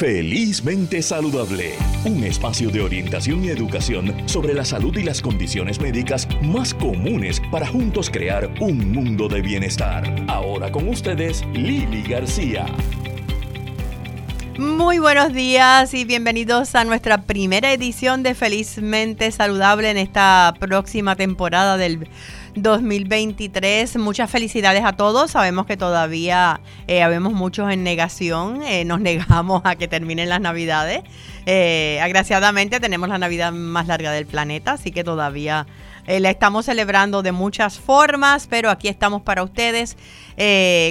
Felizmente Saludable, un espacio de orientación y educación sobre la salud y las condiciones médicas más comunes para juntos crear un mundo de bienestar. Ahora con ustedes, Lili García. Muy buenos días y bienvenidos a nuestra primera edición de Felizmente Saludable en esta próxima temporada del 2023. Muchas felicidades a todos. Sabemos que todavía eh, habemos muchos en negación. Eh, nos negamos a que terminen las navidades. Eh, agraciadamente tenemos la Navidad más larga del planeta, así que todavía la estamos celebrando de muchas formas, pero aquí estamos para ustedes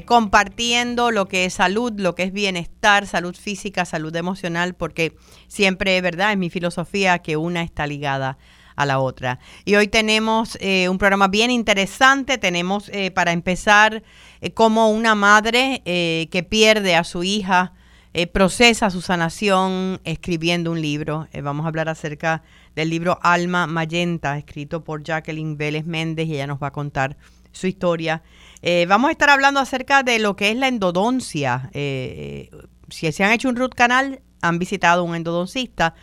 compartiendo lo que es salud, lo que es bienestar, salud física, salud emocional, porque siempre, ¿verdad? Es mi filosofía que una está ligada a la otra. Y hoy tenemos eh, un programa bien interesante. Tenemos eh, para empezar eh, como una madre que pierde a su hija procesa su sanación escribiendo un libro. vamos a hablar acerca del libro Alma Mayenta, escrito por Jacqueline Vélez Méndez y ella nos va a contar su historia. vamos a estar hablando acerca de lo que es la endodoncia. si se han hecho un root canal, han visitado un endodoncista.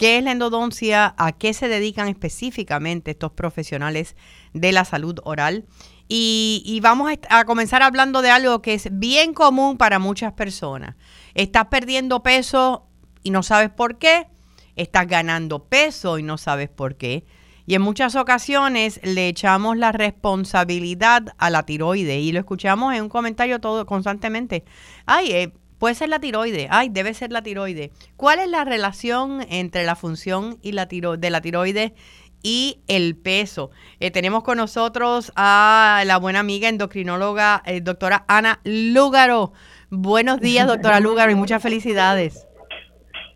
¿Qué es la endodoncia? ¿A qué se dedican específicamente estos profesionales de la salud oral? Y, vamos a, comenzar hablando de algo que es bien común para muchas personas. Estás perdiendo peso y no sabes por qué. Estás ganando peso y no sabes por qué. Y en muchas ocasiones le echamos la responsabilidad a la tiroide y lo escuchamos en un comentario todo constantemente. Ay, eh, Puede ser la tiroide. Ay, debe ser la tiroide. ¿Cuál es la relación entre la función y la tiro de la tiroide y el peso? Eh, tenemos con nosotros a la buena amiga endocrinóloga, eh, doctora Ana Lúgaro. Buenos días, doctora Lúgaro, y muchas felicidades.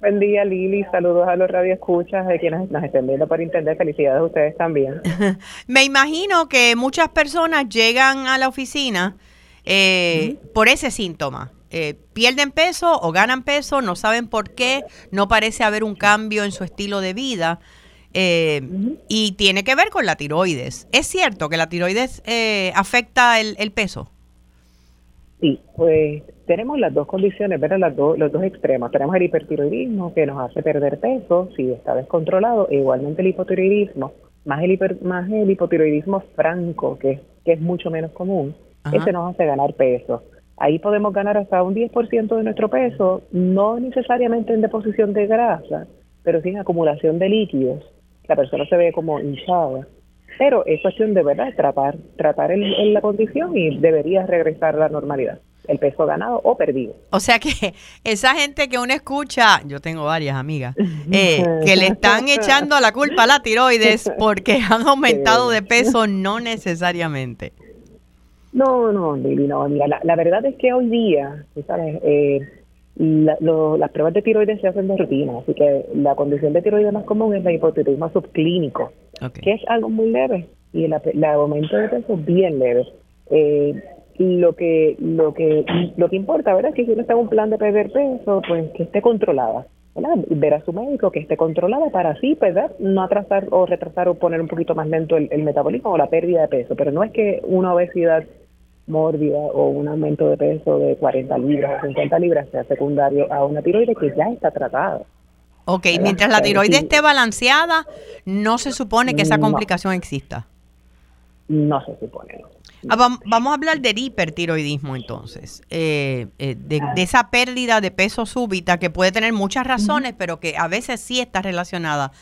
Buen día, Lili. Saludos a los radioescuchas de quienes nos estén viendo por internet. Felicidades a ustedes también. Me imagino que muchas personas llegan a la oficina eh, por ese síntoma. Eh, pierden peso o ganan peso, no saben por qué, no parece haber un cambio en su estilo de vida. Eh, y tiene que ver con la tiroides. ¿Es cierto que la tiroides eh, afecta el, peso? Sí, pues tenemos las dos condiciones, ¿verdad? Las los dos extremos. Tenemos el hipertiroidismo que nos hace perder peso si está descontrolado, e igualmente el hipotiroidismo, más el, más el hipotiroidismo franco, que, que es mucho menos común, ese nos hace ganar peso. Ahí podemos ganar hasta un 10% de nuestro peso, no necesariamente en deposición de grasa, pero sí en acumulación de líquidos. La persona se ve como hinchada. Pero es cuestión de verdad tratar, tratar el, la condición y debería regresar a la normalidad el peso ganado o perdido. O sea que esa gente que uno escucha, yo tengo varias amigas, eh, que le están echando la culpa a la tiroides porque han aumentado de peso, no necesariamente. No, no, Lili, no. Mira, la, verdad es que hoy día, ¿sabes? Eh, las pruebas de tiroides se hacen de rutina, así que la condición de tiroides más común es la hipotiroidismo subclínico, que es algo muy leve y el, aumento de peso bien leve. Eh, lo que lo que lo que importa, ¿verdad? Es que si uno está en un plan de perder peso, pues que esté controlada. ¿verdad? Ver a su médico que esté controlada para así, ¿verdad? No atrasar o retrasar o poner un poquito más lento el, el metabolismo o la pérdida de peso. Pero no es que una obesidad mórbida o un aumento de peso de 40 libras o 50 libras sea secundario a una tiroides que ya está tratada. Ok, mientras la tiroides esté balanceada, no se supone que esa complicación exista. No se supone. Ah, vamos a hablar del hipertiroidismo entonces, eh, eh, de, esa pérdida de peso súbita que puede tener muchas razones, pero que a veces sí está relacionada.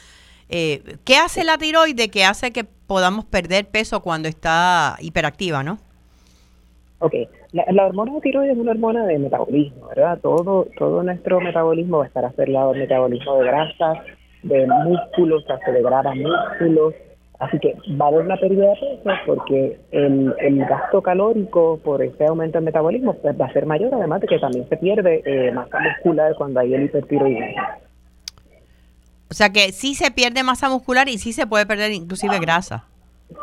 Eh, ¿Qué hace la tiroide que hace que podamos perder peso cuando está hiperactiva, no? Ok, la, hormona de tiroides es una hormona de metabolismo, ¿verdad? Todo, todo nuestro metabolismo va a estar acelerado el metabolismo de grasas, de músculos, se acelerará músculos, así que va a haber una pérdida de peso porque el, gasto calórico por ese aumento del metabolismo pues, va a ser mayor, además de que también se pierde eh, masa muscular cuando hay el hipertiroidismo. O sea que sí se pierde masa muscular y sí se puede perder inclusive grasa.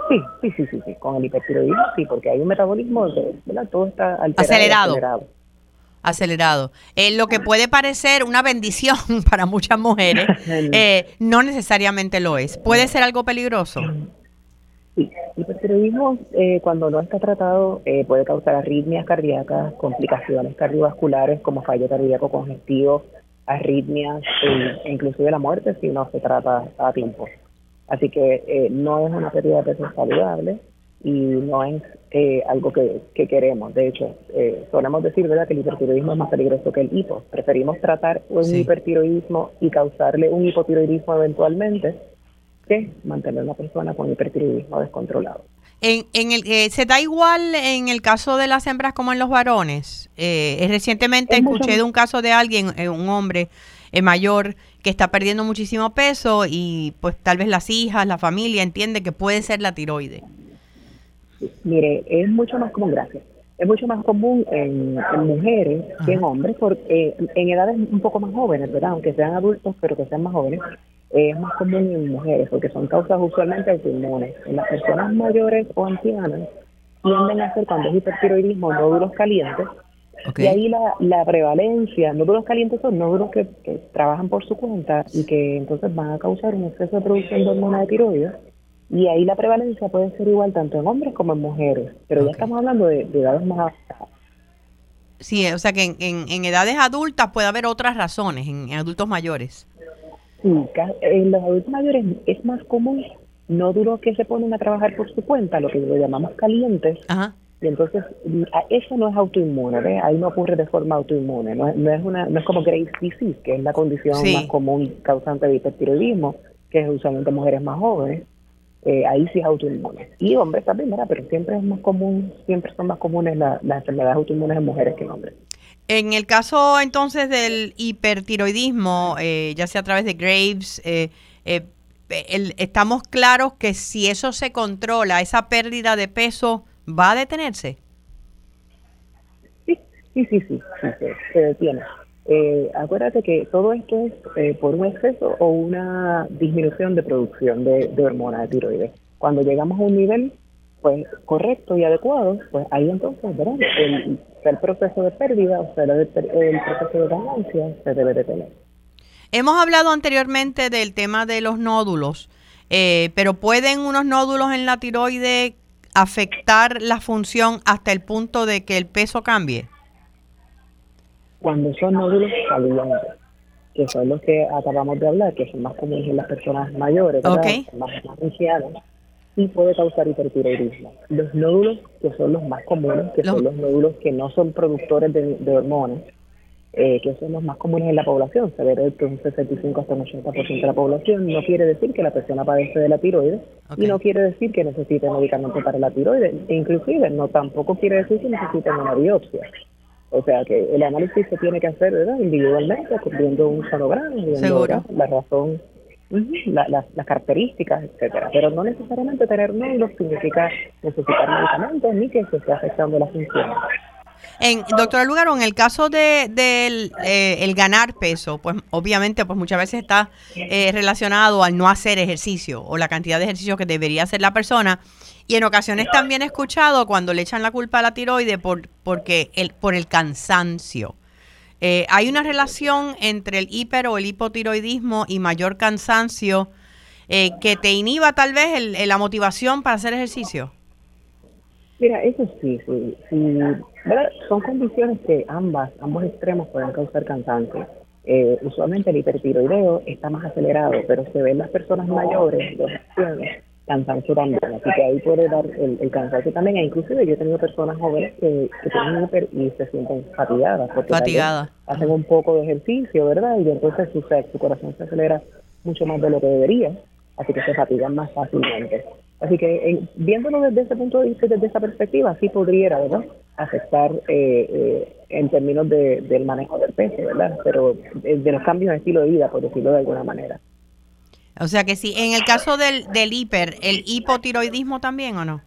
Sí, sí, sí, sí, sí, con el hipertiroidismo sí, porque hay un metabolismo, ¿verdad? Todo está acelerado. acelerado. Eh, lo que puede parecer una bendición para muchas mujeres, eh, no necesariamente lo es. ¿Puede ser algo peligroso? Sí, el hipertiroidismo eh, cuando no está tratado eh, puede causar arritmias cardíacas, complicaciones cardiovasculares como fallo cardíaco congestivo, arritmias e inclusive la muerte si no se trata a tiempo. Así que eh, no es una pérdida de peso saludable y no es eh, algo que, queremos. De hecho, eh, solemos decir ¿verdad? que el hipertiroidismo es más peligroso que el hipo. Preferimos tratar un hipertiroidismo y causarle un hipotiroidismo eventualmente que mantener a una persona con hipertiroidismo descontrolado. En, en el, eh, ¿Se da igual en el caso de las hembras como en los varones? Eh, recientemente escuché de un caso de alguien, eh, un hombre mayor, que está perdiendo muchísimo peso y pues tal vez las hijas, la familia entiende que puede ser la tiroide. Mire, es mucho más común, gracias. Es mucho más común en, mujeres que en hombres, porque en edades un poco más jóvenes, ¿verdad? Aunque sean adultos, pero que sean más jóvenes es más común en mujeres porque son causas usualmente autoinmunes. En las personas mayores o ancianas tienden a ser cuando es hipertiroidismo nódulos calientes y ahí la, la prevalencia, nódulos calientes son nódulos que, trabajan por su cuenta y que entonces van a causar un exceso de producción de hormona de tiroides y ahí la prevalencia puede ser igual tanto en hombres como en mujeres, pero ya estamos hablando de, edades más avanzadas. Sí, o sea que en, en, edades adultas puede haber otras razones, en adultos mayores. Sí, en los adultos mayores es más común nódulos que se ponen a trabajar por su cuenta, lo que lo llamamos calientes. Y entonces eso no es autoinmune, ahí no ocurre de forma autoinmune, no, es una no es como Graves' disease, que es la condición más común causante de hipertiroidismo, que es usualmente mujeres más jóvenes. Eh, ahí sí es autoinmune. Y hombres también, ¿verdad? Pero siempre es más común, siempre son más comunes las enfermedades autoinmunes en mujeres que en hombres. En el caso entonces del hipertiroidismo, eh, ya sea a través de Graves, eh, eh, estamos claros que si eso se controla, esa pérdida de peso va a detenerse. Sí, sí, sí, sí, se, detiene. acuérdate que todo esto es por un exceso o una disminución de producción de, de hormona de tiroides. Cuando llegamos a un nivel pues correcto y adecuado, pues ahí entonces, ¿verdad? El, el proceso de pérdida, o sea, el, proceso de ganancia se debe de tener. Hemos hablado anteriormente del tema de los nódulos, eh, pero ¿pueden unos nódulos en la tiroide afectar la función hasta el punto de que el peso cambie? Cuando son nódulos calientes, que son los que acabamos de hablar, que son más comunes en las personas mayores, más, más ancianas, y puede causar hipertiroidismo. Los nódulos, que son los más comunes, que son los nódulos que no son productores de, hormonas, eh, que son los más comunes en la población, se ve que un 65 hasta un 80% de la población, no quiere decir que la persona padece de la tiroides y no quiere decir que necesite medicamento para la tiroides, e inclusive no tampoco quiere decir que necesiten una biopsia. O sea que el análisis se tiene que hacer ¿verdad? individualmente, viendo un sonograma, viendo la razón las características, etcétera. Pero no necesariamente tener nódulos significa necesitar medicamentos ni que se esté afectando la función. En, doctora Lugaro, en el caso de, del eh, el ganar peso, pues obviamente pues muchas veces está eh, relacionado al no hacer ejercicio o la cantidad de ejercicio que debería hacer la persona. Y en ocasiones también he escuchado cuando le echan la culpa a la tiroide por, porque el, por el cansancio. Eh, ¿Hay una relación entre el hiper o el hipotiroidismo y mayor cansancio que te inhiba tal vez el, la motivación para hacer ejercicio? Mira, eso sí, sí, son condiciones que ambas, ambos extremos pueden causar cansancio. Eh, usualmente el hipertiroideo está más acelerado, pero se ven las personas mayores, los ancianos, cansancio también. Así que ahí puede dar el, cansancio también. E inclusive yo he tenido personas jóvenes que, tienen hiper y se sienten fatigadas. Porque Hacen un poco de ejercicio, ¿verdad? Y entonces su, su corazón se acelera mucho más de lo que debería. Así que se fatigan más fácilmente. Así que viéndolo desde ese punto de vista, desde esa perspectiva, sí podría, ¿verdad? Afectar eh, eh, en términos de, del manejo del peso, ¿verdad? Pero de los cambios de estilo de vida, por decirlo de alguna manera. O sea que sí, en el caso del, del hiper, ¿el hipotiroidismo también o no?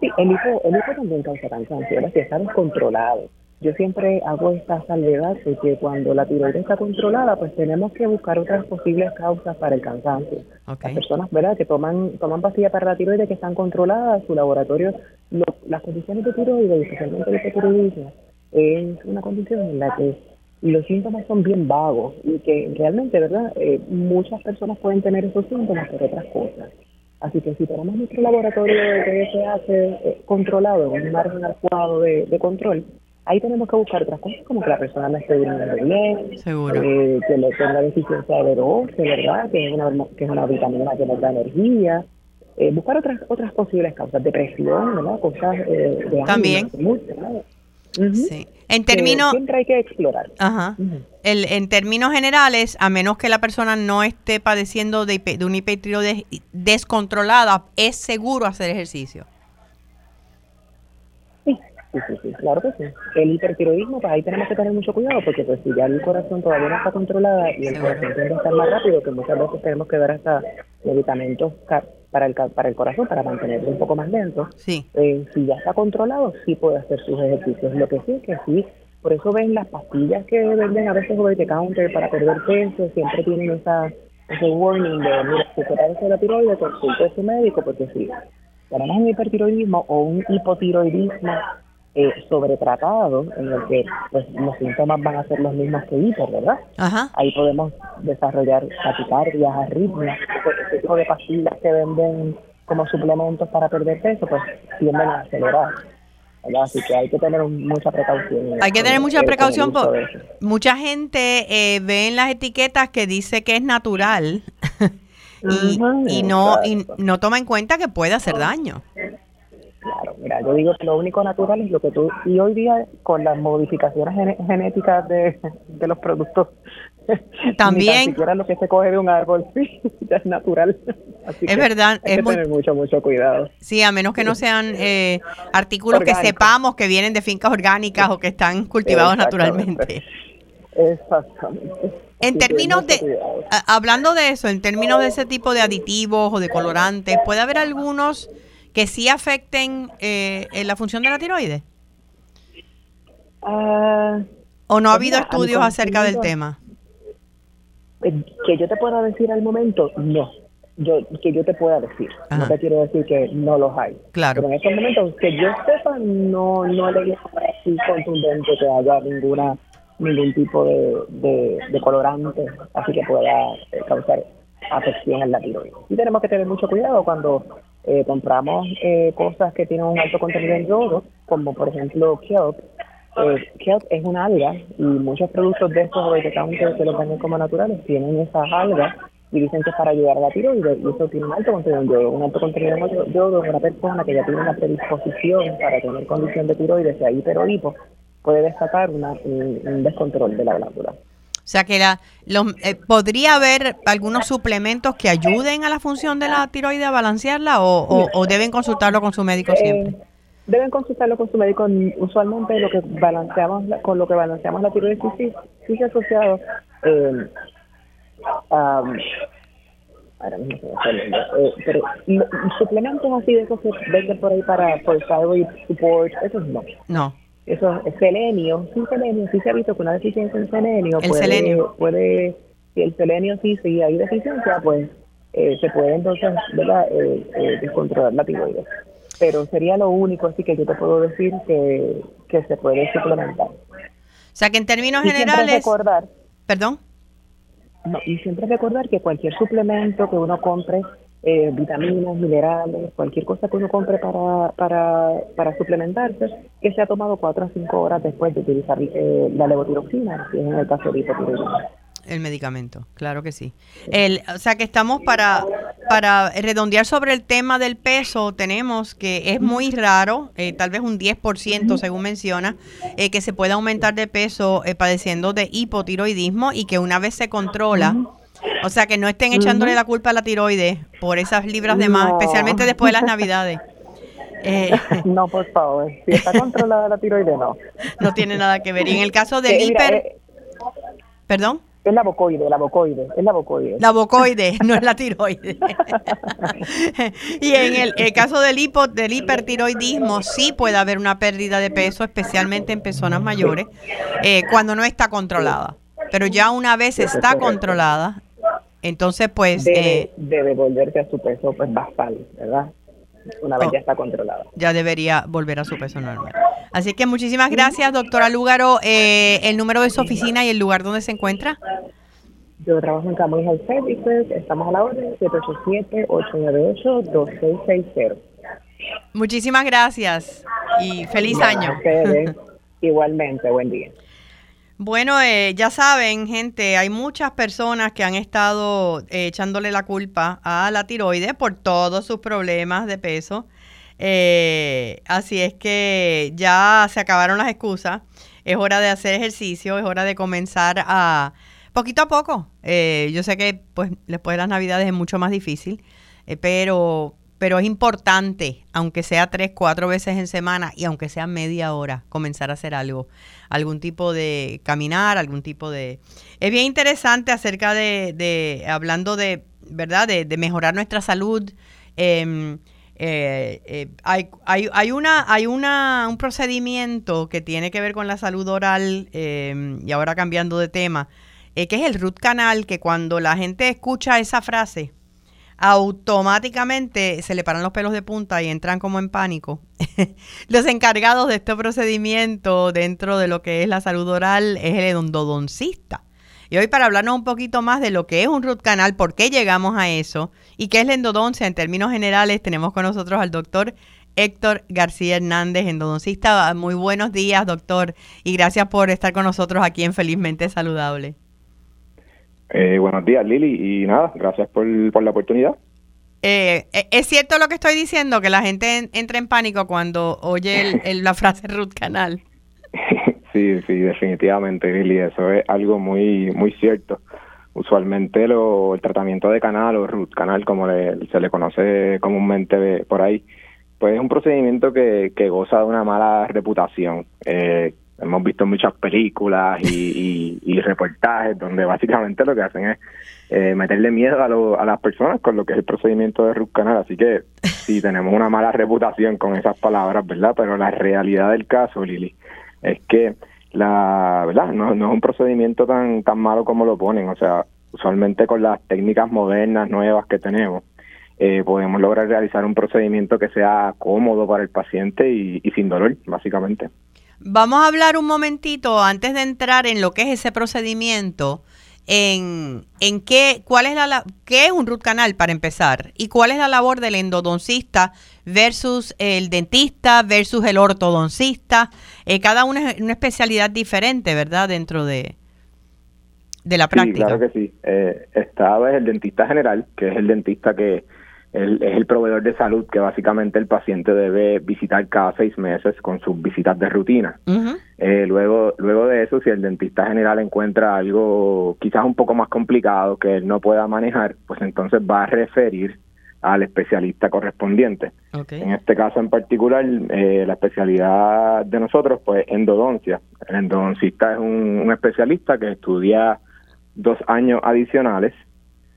Sí, el hipo, el hipo también causa cansancio, si está descontrolado. Yo siempre hago esta salvedad de que cuando la tiroides está controlada, pues tenemos que buscar otras posibles causas para el cansancio. Las personas, ¿verdad?, que toman toman pastillas para la tiroides que están controladas, su laboratorio, las condiciones de tiroides, especialmente el hipotiroidismo, es una condición en la que los síntomas son bien vagos y que realmente, ¿verdad? Eh, muchas personas pueden tener esos síntomas por otras cosas. Así que si tenemos nuestro laboratorio de se hace eh, controlado, en un margen adecuado de, control, ahí tenemos que buscar otras cosas, como que la persona no esté durmiendo bien, Seguro. eh, que le tenga deficiencia de B12, ¿verdad? Que es una, que es una vitamina que nos da energía. Eh, buscar otras otras posibles causas, depresión, ¿verdad? Cosas eh, de ánimo, También. Sí. En términos, siempre hay que explorar. ajá. El, en términos generales, a menos que la persona no esté padeciendo de, de una hipertiroides descontrolada, es seguro hacer ejercicio. Sí, sí, sí, sí, claro que sí. El hipertiroidismo, pues ahí tenemos que tener mucho cuidado porque pues si ya el corazón todavía no está controlado y el corazón tiende a estar más rápido, que muchas veces tenemos que dar hasta medicamentos ca- para el, para el corazón para mantenerlo un poco más lento. Sí. Eh, si ya está controlado, sí puede hacer sus ejercicios. Lo que sí es que sí, por eso ven las pastillas que venden a veces over the counter para perder peso, siempre tienen esa ese warning de, mira, si se parece la tiroides, consulte a su médico, porque si tenemos un hipertiroidismo o un hipotiroidismo eh, sobretratado, en el que pues los síntomas van a ser los mismos que hiper, ¿verdad? Ajá. ahí podemos desarrollar taquicardias, arritmias, ese- ese tipo de pastillas que venden como suplementos para perder peso, pues tienden a acelerar. ¿verdad? Así que hay que tener mucha precaución. Hay que tener en- mucha precaución. uso por- de eso. mucha gente eh, ve en las etiquetas que dice que es natural y, y no y no toma en cuenta que puede hacer daño. Claro, mira, yo digo que lo único natural es lo que tú, y hoy día con las modificaciones gene- genéticas de, de los productos, También. ni tan siquiera lo que se coge de un árbol, sí, ya es natural. Así Es que verdad, hay es que muy- tener mucho, mucho cuidado. Sí, a menos que no sean eh, artículos que sepamos que vienen de fincas orgánicas o que están cultivados naturalmente. Exactamente. En términos de, hablando de eso, en términos de ese tipo de aditivos o de colorantes, ¿puede haber algunos que sí afecten eh, en la función de la tiroides? Ah, ¿O no ha Pues habido mira, estudios acerca del tema? eh, que yo te pueda decir al momento, no. Yo, que yo te pueda decir. Ajá. No te quiero decir que no los hay. Claro. Pero en estos momentos, que yo sepa, no, no le así contundente que haya ninguna ningún tipo de, de, de colorante así que pueda eh, causar afección en la tiroides. Y tenemos que tener mucho cuidado cuando eh, compramos eh, cosas que tienen un alto contenido en yodo, como por ejemplo kelp. Eh, kelp es una alga y muchos productos de estos counter que los venden como naturales tienen esas algas y dicen que para ayudar a la tiroides y eso tiene un alto contenido en yodo. Un alto contenido en yodo en una persona que ya tiene una predisposición para tener condición de tiroides, sea hiper o hipo, puede destacar una, un, un descontrol de la glándula. O sea que la, los, eh, podría haber algunos suplementos que ayuden a la función de la tiroides a balancearla o, o- o deben consultarlo con su médico siempre. Eh, deben consultarlo con su médico. Usualmente lo que balanceamos la- con lo que balanceamos la tiroides sí, sí, sí se ha asociado eh, a ahora mismo se me eh, pero suplementos así de esos que venden por ahí para por thyroid support, esos no. No. Eso es selenio, sí selenio, sí se ha visto que una deficiencia en selenio El puede, selenio. puede, si el selenio sí, si hay deficiencia, pues eh, se puede entonces, ¿verdad?, eh, eh, descontrolar la tiroides. Pero sería lo único así que yo te puedo decir que, que se puede suplementar. O sea que en términos Y siempre generales, recordar, perdón, no, y siempre recordar que cualquier suplemento que uno compre, eh, vitaminas, minerales, cualquier cosa que uno compre para, para, para suplementarse, que se ha tomado cuatro a cinco horas después de utilizar eh, la levotiroxina, si es en el caso de hipotiroidismo. el medicamento, claro que sí. El, o sea que estamos para, para redondear sobre el tema del peso, tenemos que es muy raro, eh, tal vez un 10% según menciona, eh, que se pueda aumentar de peso eh, padeciendo de hipotiroidismo y que una vez se controla, o sea que no estén echándole la culpa a la tiroides por esas libras de más, No. especialmente después de las navidades. Eh, No, por favor, si está controlada la tiroides, no. no tiene nada que ver. Y en el caso del Eh, mira, hiper, eh, perdón. es la bocoide, la bocoide, es la bocoide. La bocoide, no es la tiroides. y en el, el caso del, hipo, del hipertiroidismo, sí puede haber una pérdida de peso, especialmente en personas mayores, eh, cuando no está controlada. Pero ya una vez está controlada, entonces pues Debe, eh, a su peso pues basal, ¿verdad? Una vez Oh. ya está controlada. ya debería volver a su peso normal. Así que muchísimas gracias, doctora Lúgaro. Eh, el número de su oficina y el lugar donde se encuentra. Yo trabajo en Camões Health Services, estamos a la orden, 787-898-2660. Muchísimas gracias y feliz año. Ustedes. Igualmente, buen día. Bueno, eh, ya saben, gente, hay muchas personas que han estado eh, echándole la culpa a la tiroides por todos sus problemas de peso. Eh, así es que ya se acabaron las excusas. Es hora de hacer ejercicio, es hora de comenzar a poquito a poco. yo sé que pues después de las navidades es mucho más difícil, pero pero es importante, aunque sea tres, cuatro veces en semana y aunque sea media hora, comenzar a hacer algo, algún tipo de caminar, algún tipo de... Es bien interesante acerca de, de hablando de, ¿verdad?, de, mejorar nuestra salud. Em, eh, eh, hay, hay, hay, una, hay una, un procedimiento que tiene que ver con la salud oral, em, y ahora cambiando de tema, eh, que es el root canal, que cuando la gente escucha esa frase, automáticamente se le paran los pelos de punta y entran como en pánico. los encargados de este procedimiento dentro de lo que es la salud oral es el endodoncista. Y hoy para hablarnos un poquito más de lo que es un root canal, por qué llegamos a eso y qué es la endodoncia en términos generales, tenemos con nosotros al doctor Héctor García Hernández, endodoncista. Muy buenos días, doctor, y gracias por estar con nosotros aquí en Felizmente Saludable. Eh, buenos días, Lili, y nada, gracias por, la oportunidad. Eh, eh, ¿Es cierto lo que estoy diciendo, que la gente entra en pánico cuando oye la frase root canal? sí, sí, definitivamente, Lili, eso es algo muy, muy cierto. Usualmente lo, el tratamiento de canal o root canal, como se le conoce comúnmente por ahí, pues es un procedimiento que, que goza de una mala reputación. Eh, hemos visto muchas películas y, reportajes donde básicamente lo que hacen es eh, meterle miedo a, a las personas con lo que es el procedimiento de root canal. Así que sí, tenemos una mala reputación con esas palabras, ¿verdad? Pero la realidad del caso, Lili, es que la verdad no, no es un procedimiento tan, tan malo como lo ponen. O sea, usualmente con las técnicas modernas, nuevas que tenemos, eh, podemos lograr realizar un procedimiento que sea cómodo para el paciente y sin dolor, básicamente. Vamos a hablar un momentito antes de entrar en lo que es ese procedimiento, en, en qué, cuál es la, qué es un root canal para empezar y cuál es la labor del endodoncista versus el dentista versus el ortodoncista. Eh, cada uno es una especialidad diferente, ¿verdad? Dentro de, de la práctica. claro que sí. Eh, está el dentista general, que es el dentista que es el proveedor de salud que básicamente el paciente debe visitar cada seis meses con sus visitas de rutina. Eh, luego, luego de eso, si el dentista general encuentra algo quizás un poco más complicado que él no pueda manejar, pues entonces va a referir al especialista correspondiente. En este caso en particular, eh, la especialidad de nosotros, pues endodoncia. El endodoncista es un, un especialista que estudia dos años adicionales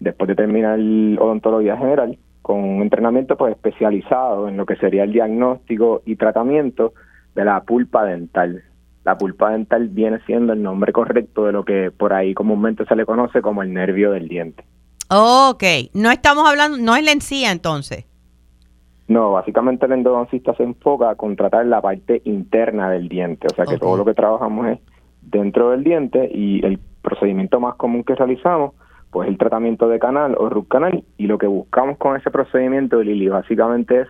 después de terminar odontología general con un entrenamiento pues especializado en lo que sería el diagnóstico y tratamiento de la pulpa dental. La pulpa dental viene siendo el nombre correcto de lo que por ahí comúnmente se le conoce como el nervio del diente. Ok, no estamos hablando, no es la encía entonces. No, básicamente el endodoncista se enfoca a tratar la parte interna del diente, o sea que todo lo que trabajamos es dentro del diente y el procedimiento más común que realizamos pues el tratamiento de canal o root canal y lo que buscamos con ese procedimiento, Lili, básicamente es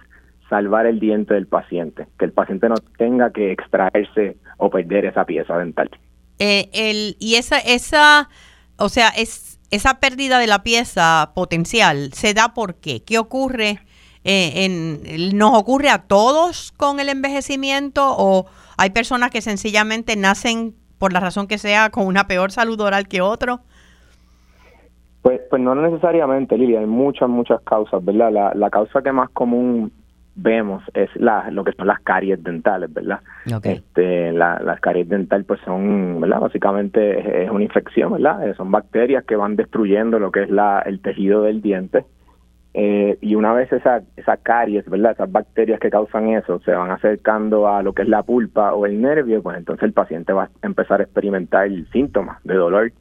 salvar el diente del paciente, que el paciente no tenga que extraerse o perder esa pieza dental. Eh, el, y esa, esa, o sea, es, esa pérdida de la pieza potencial, ¿se da por qué? ¿Qué ocurre? Eh, en, ¿Nos ocurre a todos con el envejecimiento o hay personas que sencillamente nacen por la razón que sea con una peor salud oral que otro? Pues, pues no necesariamente, Lilia, hay muchas, muchas causas, ¿verdad? La, la causa que más común vemos es la, lo que son las caries dentales, ¿verdad? Este, las caries dentales pues son, ¿verdad? Básicamente es, una infección, ¿verdad? Eh, son bacterias que van destruyendo lo que es la, el tejido del diente. Eh, y una vez esa, esa caries, ¿verdad? Esas bacterias que causan eso se van acercando a lo que es la pulpa o el nervio, pues entonces el paciente va a empezar a experimentar síntomas de dolor,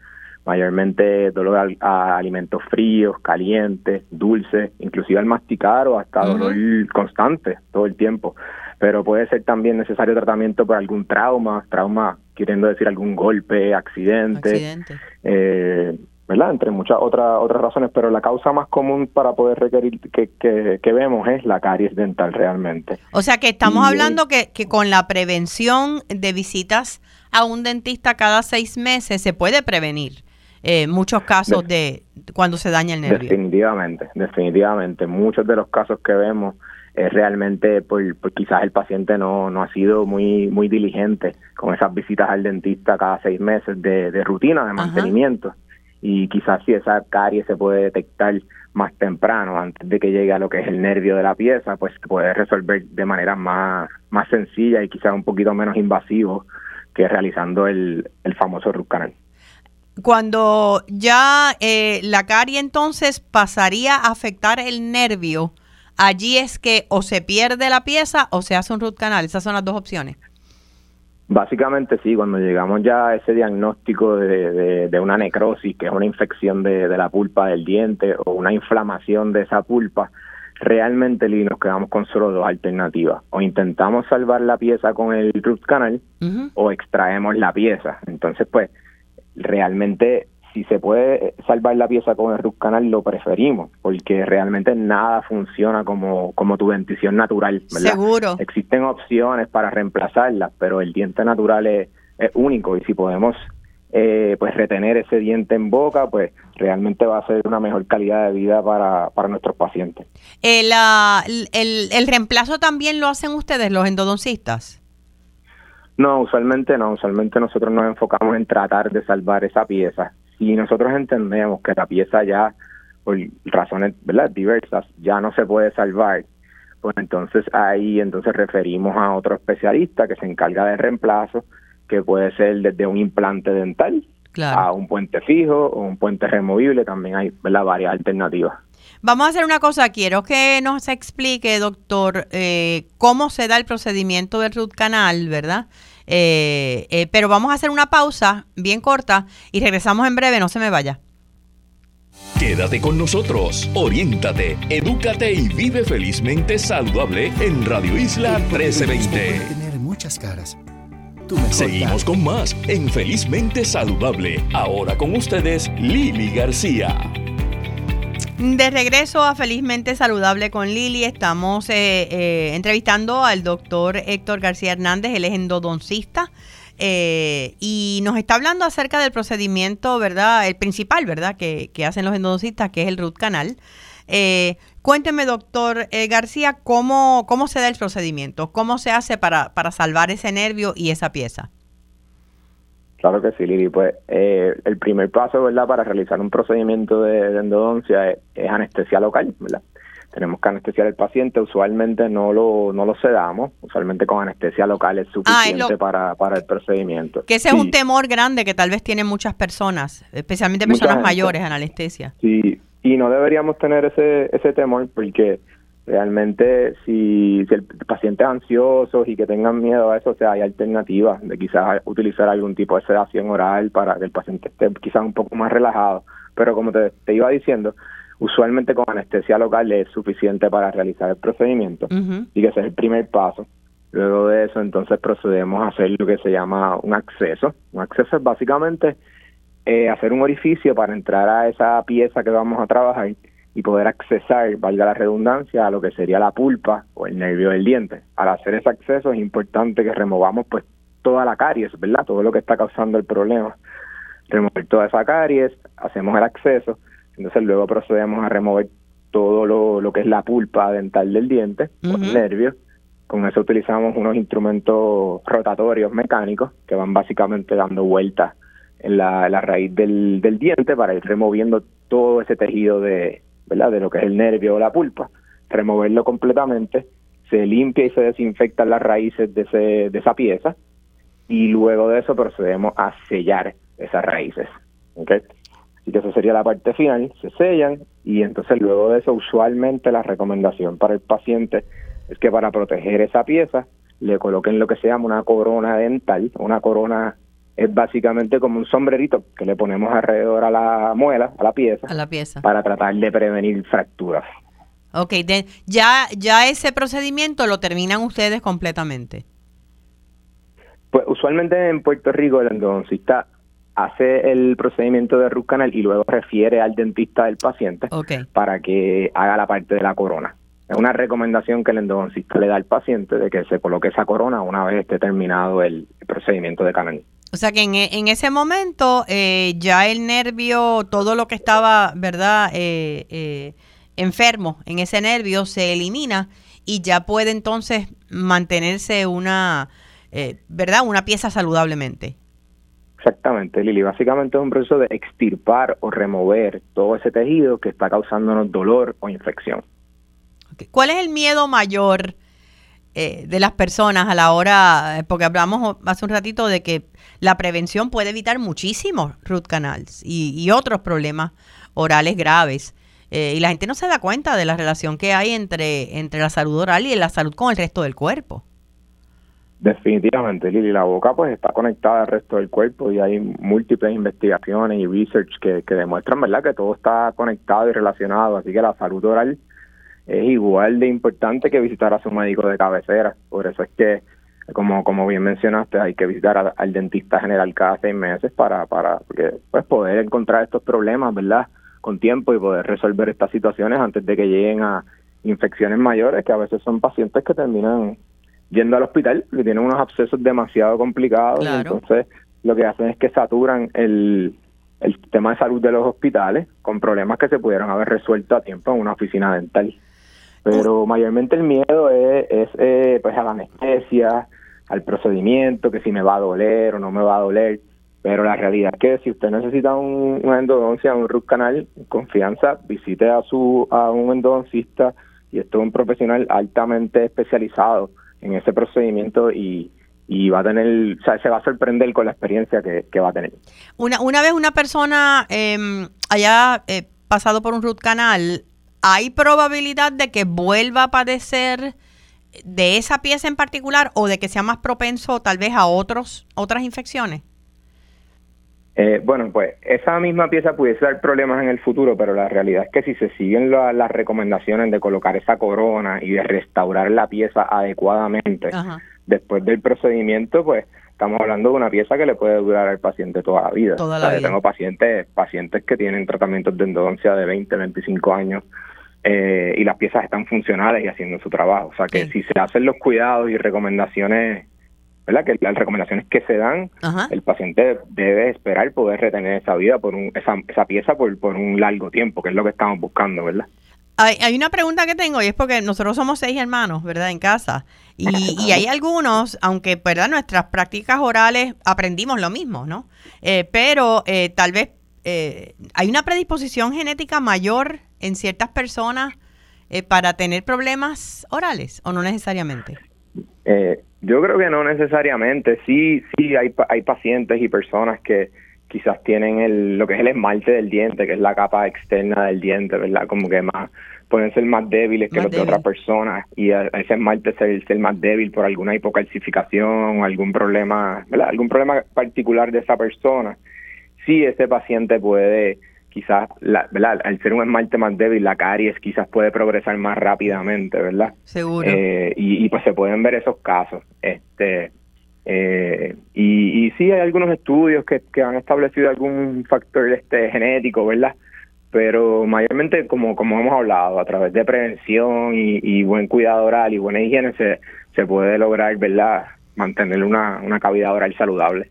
mayormente dolor a, alimentos fríos, calientes, dulces, inclusive al masticar o hasta dolor constante todo el tiempo. Pero puede ser también necesario tratamiento por algún trauma, trauma queriendo decir algún golpe, accidente. Eh, ¿verdad? Entre muchas otras otras razones, pero la causa más común para poder requerir que, que, vemos es la caries dental realmente. O sea que estamos hablando que, que con la prevención de visitas a un dentista cada seis meses se puede prevenir eh, muchos casos de, cuando se daña el nervio. Definitivamente, definitivamente. Muchos de los casos que vemos es realmente por, quizás el paciente no, no ha sido muy muy diligente con esas visitas al dentista cada seis meses de, de rutina de mantenimiento y quizás si esa carie se puede detectar más temprano, antes de que llegue a lo que es el nervio de la pieza, pues puede resolver de manera más, más sencilla y quizás un poquito menos invasivo que realizando el, el famoso root canal. Cuando ya eh, la carie entonces pasaría a afectar el nervio, allí es que o se pierde la pieza o se hace un root canal. Esas son las dos opciones. Básicamente sí, cuando llegamos ya a ese diagnóstico de, de, una necrosis, que es una infección de, de, la pulpa del diente o una inflamación de esa pulpa, realmente nos quedamos con solo dos alternativas. O intentamos salvar la pieza con el root canal o extraemos la pieza. Entonces, pues, realmente si se puede salvar la pieza con el root canal lo preferimos porque realmente nada funciona como, como tu dentición natural, ¿verdad? Seguro. Existen opciones para reemplazarla, pero el diente natural es, único y si podemos eh, pues retener ese diente en boca, pues realmente va a ser una mejor calidad de vida para, para nuestros pacientes. El, ah, el, el reemplazo también lo hacen ustedes, los endodoncistas. No, usualmente no. Usualmente nosotros nos enfocamos en tratar de salvar esa pieza. Si nosotros entendemos que la pieza ya, por razones ¿verdad? diversas, ya no se puede salvar, pues entonces ahí entonces referimos a otro especialista que se encarga de reemplazo, que puede ser desde un implante dental a un puente fijo o un puente removible. También hay ¿verdad? varias alternativas. Vamos a hacer una cosa, quiero que nos explique, doctor, eh, cómo se da el procedimiento del root canal, ¿verdad? Eh, eh, pero vamos a hacer una pausa bien corta y regresamos en breve, no se me vaya. Quédate con nosotros, oriéntate, edúcate y vive felizmente saludable en Radio Isla 1320. tener muchas caras. Seguimos con más en Felizmente Saludable. Ahora con ustedes, Lili García. De regreso a Felizmente Saludable con Lili, estamos eh, eh, entrevistando al doctor Héctor García Hernández, él es endodoncista. Eh, y nos está hablando acerca del procedimiento, ¿verdad? El principal, ¿verdad? Que, hacen los endodoncistas, que es el root canal. cuénteme, doctor García, ¿cómo, ¿cómo se da el procedimiento? ¿Cómo se hace para, para salvar ese nervio y esa pieza? Claro que sí, Lili. Pues eh, el primer paso, ¿verdad?, para realizar un procedimiento de, endodoncia es, anestesia local, ¿verdad? Tenemos que anestesiar al paciente. Usualmente no lo, no lo sedamos. Usualmente con anestesia local es ah, suficiente para, para el procedimiento. Que ese es un temor grande que tal vez tienen muchas personas, especialmente personas mayores en anestesia. Sí, y no deberíamos tener ese, ese temor porque realmente si, el paciente es ansioso y que tengan miedo a eso, o sea, hay alternativas de quizás utilizar algún tipo de sedación oral para que el paciente esté quizás un poco más relajado. Pero como te, iba diciendo, usualmente con anestesia local es suficiente para realizar el procedimiento y que ese es el primer paso. Luego de eso, entonces procedemos a hacer lo que se llama un acceso. Un acceso es básicamente eh, hacer un orificio para entrar a esa pieza que vamos a trabajar y poder accesar, valga la redundancia, a lo que sería la pulpa o el nervio del diente. Al hacer ese acceso es importante que removamos pues toda la caries, ¿verdad? Todo lo que está causando el problema. Remover toda esa caries, hacemos el acceso, entonces luego procedemos a remover todo lo, lo que es la pulpa dental del diente o el nervio. Con eso utilizamos unos instrumentos rotatorios mecánicos que van básicamente dando vueltas en la, la raíz del, del diente para ir removiendo todo ese tejido de, ¿verdad? De lo que es el nervio o la pulpa, removerlo completamente, se limpia y se desinfectan las raíces de, ese, de esa pieza y luego de eso procedemos a sellar esas raíces. ¿okay? Así que esa sería la parte final, se sellan y entonces luego de eso usualmente la recomendación para el paciente es que para proteger esa pieza le coloquen lo que se llama una corona dental, una corona es básicamente como un sombrerito que le ponemos alrededor a la muela, a la pieza, a la pieza. para tratar de prevenir fracturas. Ok, ya, ya ese procedimiento lo terminan ustedes completamente. Pues usualmente en Puerto Rico el endodoncista hace el procedimiento de root canal y luego refiere al dentista del paciente para que haga la parte de la corona. Es una recomendación que el endodoncista le da al paciente de que se coloque esa corona una vez esté terminado el procedimiento de canal. O sea que en, e, en ese momento eh, ya el nervio, todo lo que estaba, ¿verdad? Eh, eh, enfermo en ese nervio se elimina y ya puede entonces mantenerse una, ¿verdad? Una pieza saludablemente. Exactamente, Lili. Básicamente es un proceso de extirpar o remover todo ese tejido que está causándonos dolor o infección. ¿Cuál es el miedo mayor de las personas a la hora, porque hablamos hace un ratito de que la prevención puede evitar muchísimos root canals y, otros problemas orales graves. Eh, y la gente no se da cuenta de la relación que hay entre, entre la salud oral y la salud con el resto del cuerpo. Definitivamente, Lili, la boca pues está conectada al resto del cuerpo y hay múltiples investigaciones y research que, que demuestran, ¿verdad?, que todo está conectado y relacionado, así que la salud oral es igual de importante que visitar a su médico de cabecera. Por eso es que como como bien mencionaste, hay que visitar al dentista general cada seis meses para para pues poder encontrar estos problemas, ¿verdad? Con tiempo y poder resolver estas situaciones antes de que lleguen a infecciones mayores, que a veces son pacientes que terminan yendo al hospital y tienen unos abscesos demasiado complicados, entonces lo que hacen es que saturan el, el sistema de salud de los hospitales con problemas que se pudieron haber resuelto a tiempo en una oficina dental. Pero mayormente el miedo es, es eh, pues a la anestesia, al procedimiento, que si me va a doler o no me va a doler. Pero la realidad es que si usted necesita un, una endodoncia, un root canal, confianza, visite a su a un endodoncista y esto es un profesional altamente especializado en ese procedimiento y, y va a tener, o sea, se va a sorprender con la experiencia que, va a tener. Una, una vez una persona eh, haya eh, pasado por un root canal, ¿hay probabilidad de que vuelva a padecer de esa pieza en particular o de que sea más propenso tal vez a otros otras infecciones? Eh, bueno, pues esa misma pieza pudiese dar problemas en el futuro, pero la realidad es que si se siguen las recomendaciones de colocar esa corona y de restaurar la pieza adecuadamente después del procedimiento, pues estamos hablando de una pieza que le puede durar al paciente toda la vida. Toda la vida. Tengo pacientes, pacientes que tienen tratamientos de endodoncia de 20, 25 años eh, y las piezas están funcionales y haciendo su trabajo. O sea que si se hacen los cuidados y recomendaciones, ¿verdad? Que las recomendaciones que se dan, el paciente debe esperar poder retener esa vida por un, esa, esa pieza por, por un largo tiempo, que es lo que estamos buscando, ¿verdad? Hay, hay, una pregunta que tengo y es porque nosotros somos seis hermanos, ¿verdad? En casa. Y, y hay algunos, aunque, ¿verdad? Nuestras prácticas orales aprendimos lo mismo, ¿no? Eh, pero eh, tal vez eh, hay una predisposición genética mayor en ciertas personas eh, para tener problemas orales o no necesariamente? Eh, yo creo que no necesariamente. Sí, sí, hay, hay pacientes y personas que quizás tienen el, lo que es el esmalte del diente, que es la capa externa del diente, ¿verdad? Como que más pueden ser más débiles que los de otras personas y ese esmalte ser, ser más débil por alguna hipocalcificación o algún problema, ¿verdad? Algún problema particular de esa persona. Sí, ese paciente puede quizás, la, ¿verdad? Al ser un esmalte más débil, la caries quizás puede progresar más rápidamente, ¿verdad? Seguro. Eh, y, pues se pueden ver esos casos. Este, eh, y, sí hay algunos estudios que, que han establecido algún factor este genético, ¿verdad? Pero mayormente, como, como hemos hablado, a través de prevención y, y buen cuidado oral y buena higiene se, se puede lograr, ¿verdad? Mantener una, una cavidad oral saludable.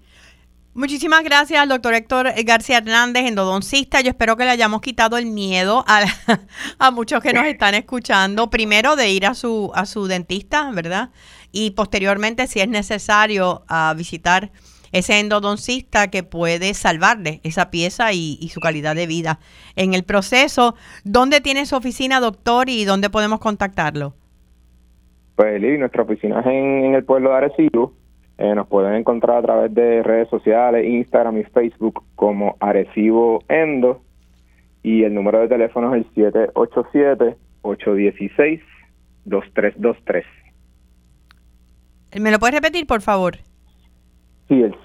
Muchísimas gracias doctor Héctor García Hernández, endodoncista. Yo espero que le hayamos quitado el miedo a, a, muchos que nos están escuchando. Primero de ir a su, a su dentista, ¿verdad? Y posteriormente, si es necesario, a visitar ese endodoncista que puede salvarle esa pieza y, su calidad de vida. En el proceso, ¿dónde tiene su oficina, doctor, y dónde podemos contactarlo? Pues, Lili, nuestra oficina es en, en el pueblo de Arecibo eh, nos pueden encontrar a través de redes sociales, Instagram y Facebook como Arecibo Endo. Y el número de teléfono es el 787-816-2323. ¿Me lo puedes repetir, por favor? Sí, el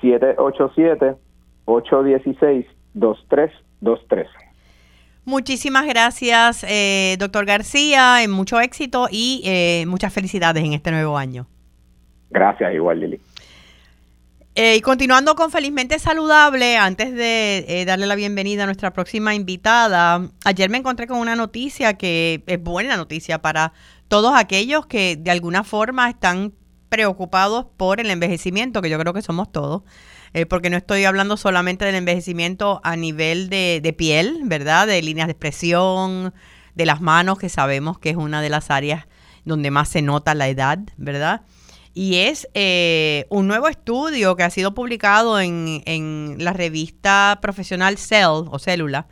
787-816-2323. Muchísimas gracias, eh, doctor García. Mucho éxito y eh, muchas felicidades en este nuevo año. Gracias, igual, Lili. Eh, y continuando con Felizmente Saludable, antes de eh, darle la bienvenida a nuestra próxima invitada, ayer me encontré con una noticia que es buena noticia para todos aquellos que de alguna forma están preocupados por el envejecimiento, que yo creo que somos todos, eh, porque no estoy hablando solamente del envejecimiento a nivel de, de piel, ¿verdad? De líneas de expresión, de las manos, que sabemos que es una de las áreas donde más se nota la edad, ¿verdad? Y es eh, un nuevo estudio que ha sido publicado en, en la revista profesional Cell o Célula.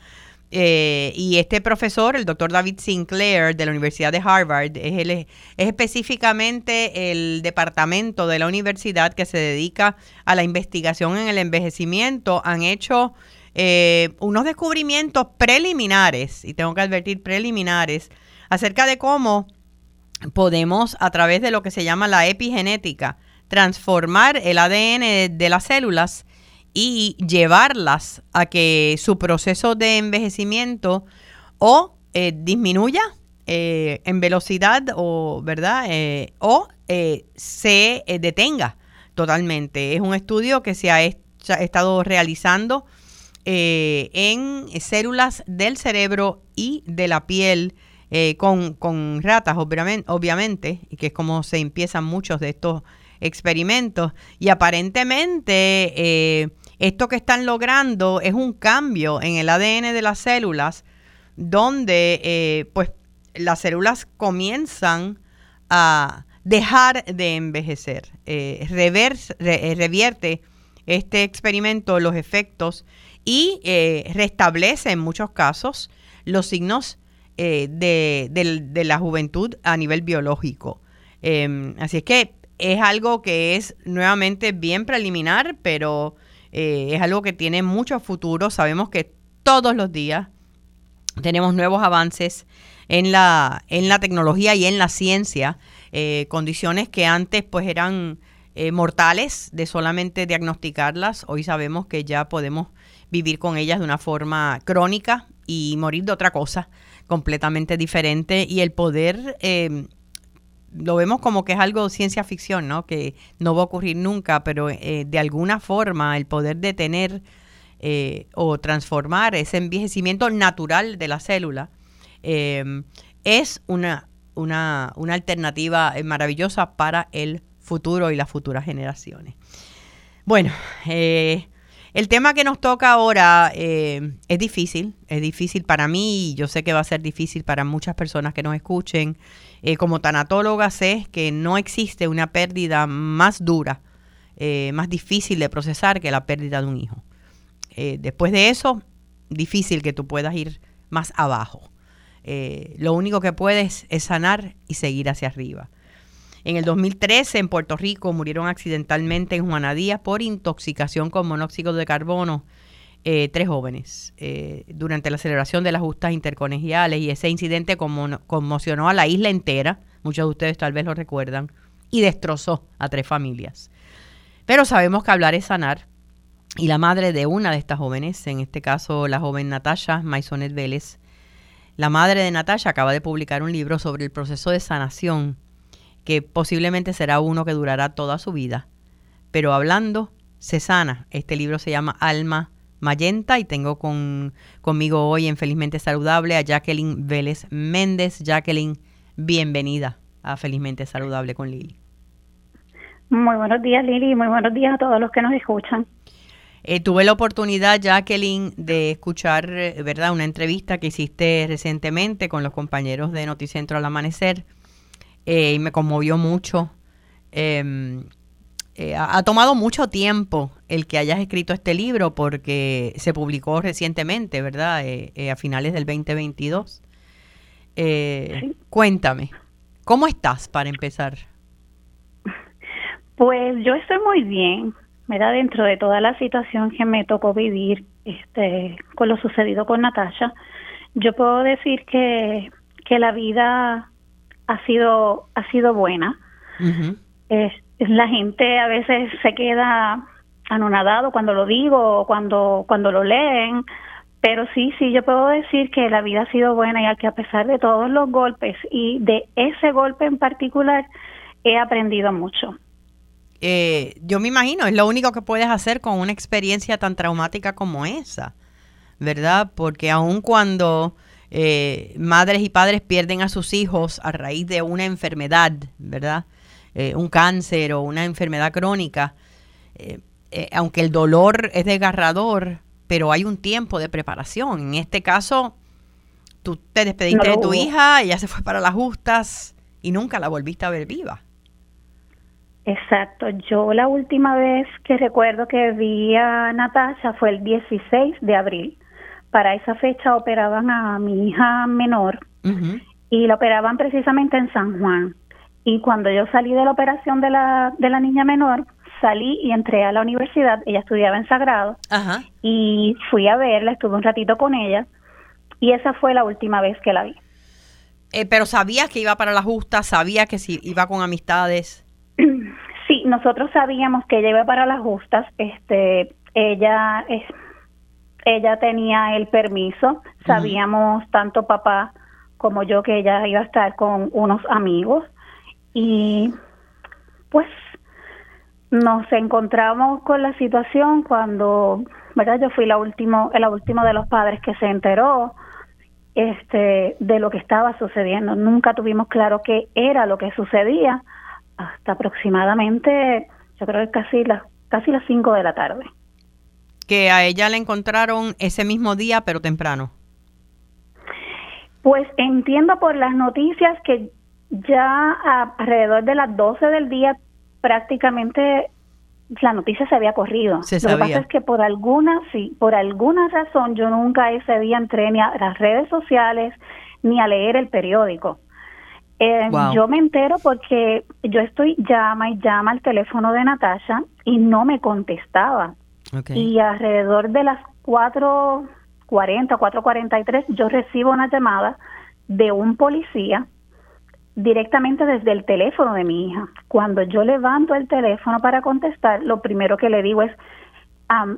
Eh, y este profesor, el doctor David Sinclair de la Universidad de Harvard, es, el, es específicamente el departamento de la universidad que se dedica a la investigación en el envejecimiento. Han hecho eh, unos descubrimientos preliminares, y tengo que advertir preliminares, acerca de cómo podemos, a través de lo que se llama la epigenética, transformar el ADN de, las células y llevarlas a que su proceso de envejecimiento o eh, disminuya eh, en velocidad o, ¿verdad? Eh, o se detenga totalmente. Es un estudio que se ha, ha estado realizando en células del cerebro y de la piel eh, con, ratas, obviamente, obviamente, y que es como se empiezan muchos de estos experimentos. Y aparentemente eh, esto que están logrando es un cambio en el ADN de las células, donde eh, pues las células comienzan a dejar de envejecer. revierte este experimento los efectos y restablece en muchos casos los signos eh, de, la juventud a nivel biológico. Em, así es que es algo que es nuevamente bien preliminar, pero eh, es algo que tiene mucho futuro. Sabemos que todos los días tenemos nuevos avances en la, en la tecnología y en la ciencia, eh, condiciones que antes pues eran mortales de solamente diagnosticarlas. Hoy sabemos que ya podemos vivir con ellas de una forma crónica y morir de otra cosa completamente diferente y el poder eh, lo vemos como que es algo ciencia ficción, ¿no? Que no va a ocurrir nunca, pero eh, de alguna forma el poder detener eh, o transformar ese envejecimiento natural de la célula es una, una, una alternativa maravillosa para el futuro y las futuras generaciones. Bueno, eh, el tema que nos toca ahora eh, es difícil, es difícil para mí y yo sé que va a ser difícil para muchas personas que nos escuchen. Eh, como tanatóloga sé que no existe una pérdida más dura, eh, más difícil de procesar que la pérdida de un hijo. después de eso, difícil que tú puedas ir más abajo. lo único que puedes es sanar y seguir hacia arriba. En el 2013 en Puerto Rico murieron accidentalmente en Juana Díaz por intoxicación con monóxido de carbono eh, tres jóvenes eh, durante la celebración de las justas intercolegiales y ese incidente conmocionó a la isla entera, muchos de ustedes tal vez lo recuerdan, y destrozó a tres familias. Pero sabemos que hablar es sanar. Y la madre de una de estas jóvenes, en este caso la joven Natasha Maisonet Vélez, la madre de Natasha acaba de publicar un libro sobre el proceso de sanación que posiblemente será uno que durará toda su vida. Pero hablando, se sana. Este libro se llama Alma Mayenta y tengo con, conmigo hoy en Felizmente Saludable a Jacqueline Vélez Méndez. Jacqueline, bienvenida a Felizmente Saludable con Lili. Muy buenos días Lili, muy buenos días a todos los que nos escuchan. Eh, tuve la oportunidad, Jacqueline, de escuchar, eh, ¿verdad?, una entrevista que hiciste recientemente con los compañeros de Noticentro al Amanecer eh, y me conmovió mucho. Em, eh, ha, tomado mucho tiempo el que hayas escrito este libro porque se publicó recientemente, ¿verdad? Eh, a finales del 2022. Cuéntame, ¿cómo estás para empezar? Pues yo estoy muy bien, da Dentro de toda la situación que me tocó vivir este, con lo sucedido con Natasha, yo puedo decir que, que la vida ha sido ha sido buena. la gente a veces se queda anonadado cuando lo digo cuando cuando lo leen, pero sí, sí, yo puedo decir que la vida ha sido buena y que a pesar de todos los golpes y de ese golpe en particular, he aprendido mucho. eh, yo me imagino, es lo único que puedes hacer con una experiencia tan traumática como esa, ¿verdad? Porque aun cuando eh, madres y padres pierden a sus hijos a raíz de una enfermedad, ¿verdad? Eh, un cáncer o una enfermedad crónica, aunque el dolor es desgarrador, pero hay un tiempo de preparación. En este caso, tú te despediste de tu hija, ella se fue para las justas y nunca la volviste a ver viva. Exacto. Yo la última vez que recuerdo que vi a Natasha fue el 16 de abril. Para esa fecha operaban a mi hija menor y la operaban precisamente en San Juan. Y cuando yo salí de la operación de la, de la niña menor, salí y entré a la universidad. Ella estudiaba en Sagrado y fui a verla, estuve un ratito con ella y esa fue la última vez que la vi. Eh, pero sabías que iba para la justa, sabía que si iba con amistades. Sí, nosotros sabíamos que ella iba para las justas. Este, ella es, ella tenía el permiso. Sabíamos tanto papá como yo que ella iba a estar con unos amigos y pues nos encontramos con la situación cuando, verdad, yo fui la último, la última de los padres que se enteró este de lo que estaba sucediendo. Nunca tuvimos claro qué era lo que sucedía hasta aproximadamente, yo creo que casi las casi las 5 de la tarde. Que a ella la encontraron ese mismo día, pero temprano. Pues entiendo por las noticias que ya alrededor de las 12 del día prácticamente la noticia se había corrido. Lo que pasa es que por alguna, sí, por alguna razón yo nunca ese día entré ni a las redes sociales ni a leer el periódico. Eh, yo me entero porque yo estoy llama y llama al teléfono de Natasha y no me contestaba. Y alrededor de las 4.40, 4.43 yo recibo una llamada de un policía directamente desde el teléfono de mi hija. Cuando yo levanto el teléfono para contestar, lo primero que le digo es,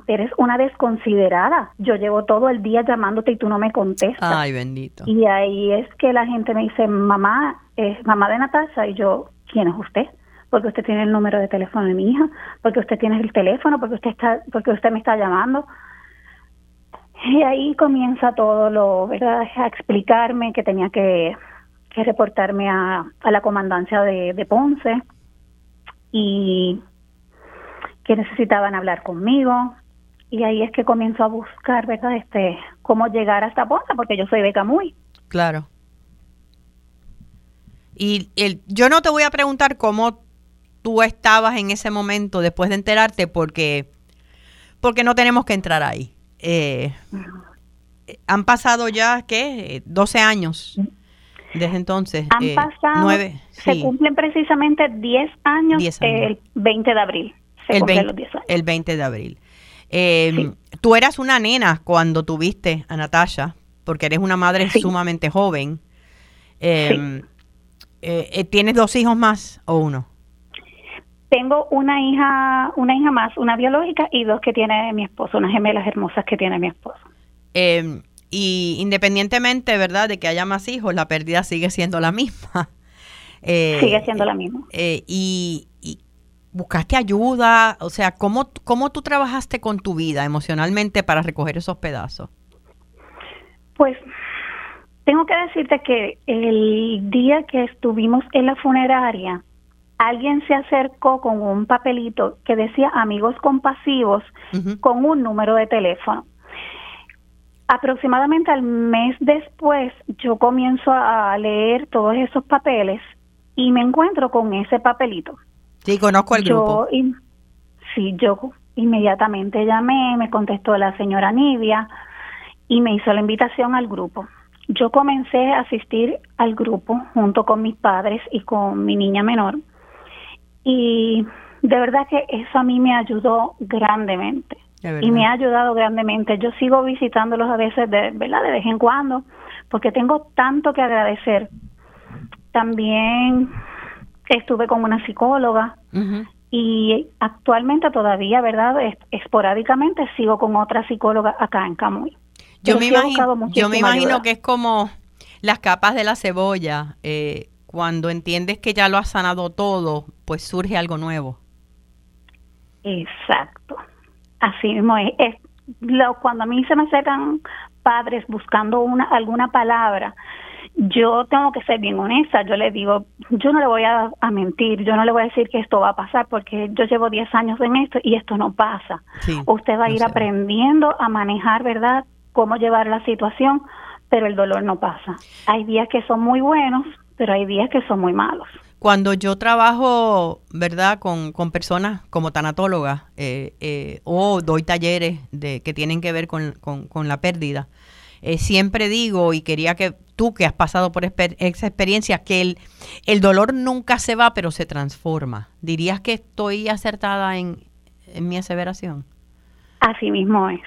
eres una desconsiderada. Yo llevo todo el día llamándote y tú no me contestas. Ay, bendito. Y ahí es que la gente me dice, mamá, es mamá de Natasha. Y yo, ¿quién es usted? Porque usted tiene el número de teléfono de mi hija, porque usted tiene el teléfono, porque usted está, porque usted me está llamando. Y ahí comienza todo lo, ¿verdad? A explicarme que tenía que que reportarme a, la comandancia de, Ponce y que necesitaban hablar conmigo y ahí es que comienzo a buscar, ¿verdad? Este, cómo llegar hasta Ponce porque yo soy de Camuy. Claro. Y el, yo no te voy a preguntar cómo tú estabas en ese momento después de enterarte porque porque no tenemos que entrar ahí. Eh, han pasado ya, ¿qué? 12 años desde entonces. Han eh, pasado, nueve, se cumplen precisamente 10 años, el 20 de abril. el, 20, el 20 de abril. Em, tú eras una nena cuando tuviste a Natasha, porque eres una madre sumamente joven. Em, eh, eh, ¿Tienes dos hijos más o uno? Tengo una hija, una hija más, una biológica y dos que tiene mi esposo, unas gemelas hermosas que tiene mi esposo. Eh, y independientemente, ¿verdad?, de que haya más hijos, la pérdida sigue siendo la misma. Eh, sigue siendo la misma. Eh, y, buscaste ayuda, o sea, ¿cómo, ¿cómo tú trabajaste con tu vida emocionalmente para recoger esos pedazos? Pues tengo que decirte que el día que estuvimos en la funeraria, alguien se acercó con un papelito que decía amigos compasivos con un número de teléfono aproximadamente al mes después yo comienzo a leer todos esos papeles y me encuentro con ese papelito. Sí, conozco el grupo. sí, yo inmediatamente llamé, me contestó la señora Nidia y me hizo la invitación al grupo. Yo comencé a asistir al grupo junto con mis padres y con mi niña menor y de verdad que eso a mí me ayudó grandemente y me ha ayudado grandemente. Yo sigo visitándolos a veces, de, ¿verdad? De vez en cuando, porque tengo tanto que agradecer. También estuve con una psicóloga y actualmente todavía, ¿verdad? esporádicamente sigo con otra psicóloga acá en Camuy. Yo me, imagino, yo me imagino que es como las capas de la cebolla. Eh, cuando entiendes que ya lo has sanado todo, pues surge algo nuevo. Exacto. Así mismo es. lo, cuando a mí se me acercan padres buscando una alguna palabra, yo tengo que ser bien honesta. Yo le digo, yo no le voy a, mentir, yo no le voy a decir que esto va a pasar porque yo llevo 10 años en esto y esto no pasa. Usted va a ir aprendiendo a manejar, ¿verdad? Cómo llevar la situación, pero el dolor no pasa. Hay días que son muy buenos, pero hay días que son muy malos. Cuando yo trabajo, ¿verdad?, con, personas como tanatóloga eh, eh, o doy talleres de, que tienen que ver con, la pérdida, eh, siempre digo, y quería que tú que has pasado por esa experiencia, que el, el dolor nunca se va, pero se transforma. ¿Dirías que estoy acertada en, en mi aseveración? Así mismo es.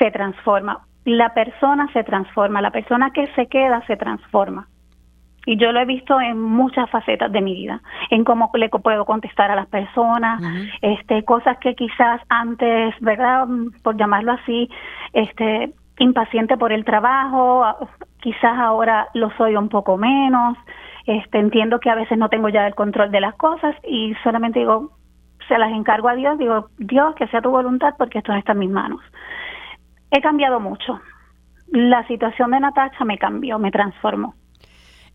Se transforma. La persona se transforma. La persona que se queda se transforma. Y yo lo he visto en muchas facetas de mi vida, en cómo le puedo contestar a las personas, este, cosas que quizás antes, ¿verdad? Por llamarlo así, este, impaciente por el trabajo, quizás ahora lo soy un poco menos, este, entiendo que a veces no tengo ya el control de las cosas y solamente digo, se las encargo a Dios, digo, Dios, que sea tu voluntad porque esto no está en mis manos. He cambiado mucho. La situación de Natacha me cambió, me transformó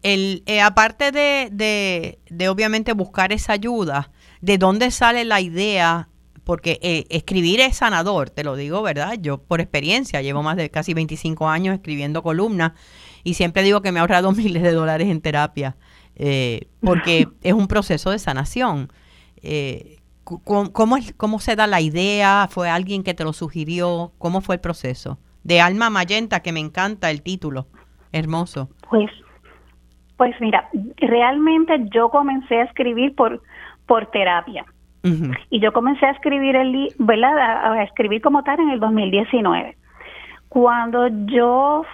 el, eh, aparte de, de, obviamente buscar esa ayuda, ¿de dónde sale la idea? Porque eh, escribir es sanador, te lo digo, ¿verdad? Yo por experiencia llevo más de casi 25 años escribiendo columnas y siempre digo que me ha ahorrado miles de dólares en terapia, eh, porque es un proceso de sanación. ¿cómo, es, ¿Cómo se da la idea? ¿Fue alguien que te lo sugirió? ¿Cómo fue el proceso? De Alma Mayenta, que me encanta el título. Hermoso. Pues pues mira, realmente yo comencé a escribir por, por terapia. Y yo comencé a escribir el ¿verdad? A, escribir como tal en el 2019. Cuando yo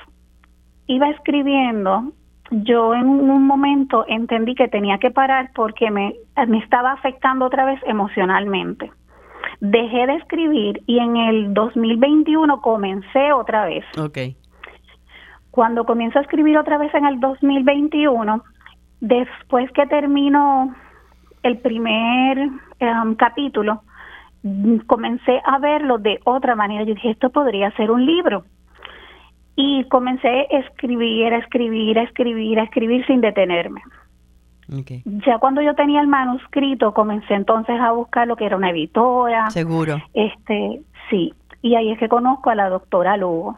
iba escribiendo, yo en un momento entendí que tenía que parar porque me, me estaba afectando otra vez emocionalmente. Dejé de escribir y en el 2021 comencé otra vez. Okay. Cuando comienzo a escribir otra vez en el 2021, después que termino el primer em, capítulo, comencé a verlo de otra manera. Yo dije, esto podría ser un libro. Y comencé a escribir, a escribir, a escribir, a escribir sin detenerme. Ya cuando yo tenía el manuscrito, comencé entonces a buscar lo que era una editora. Seguro. Este, sí. Y ahí es que conozco a la doctora Lugo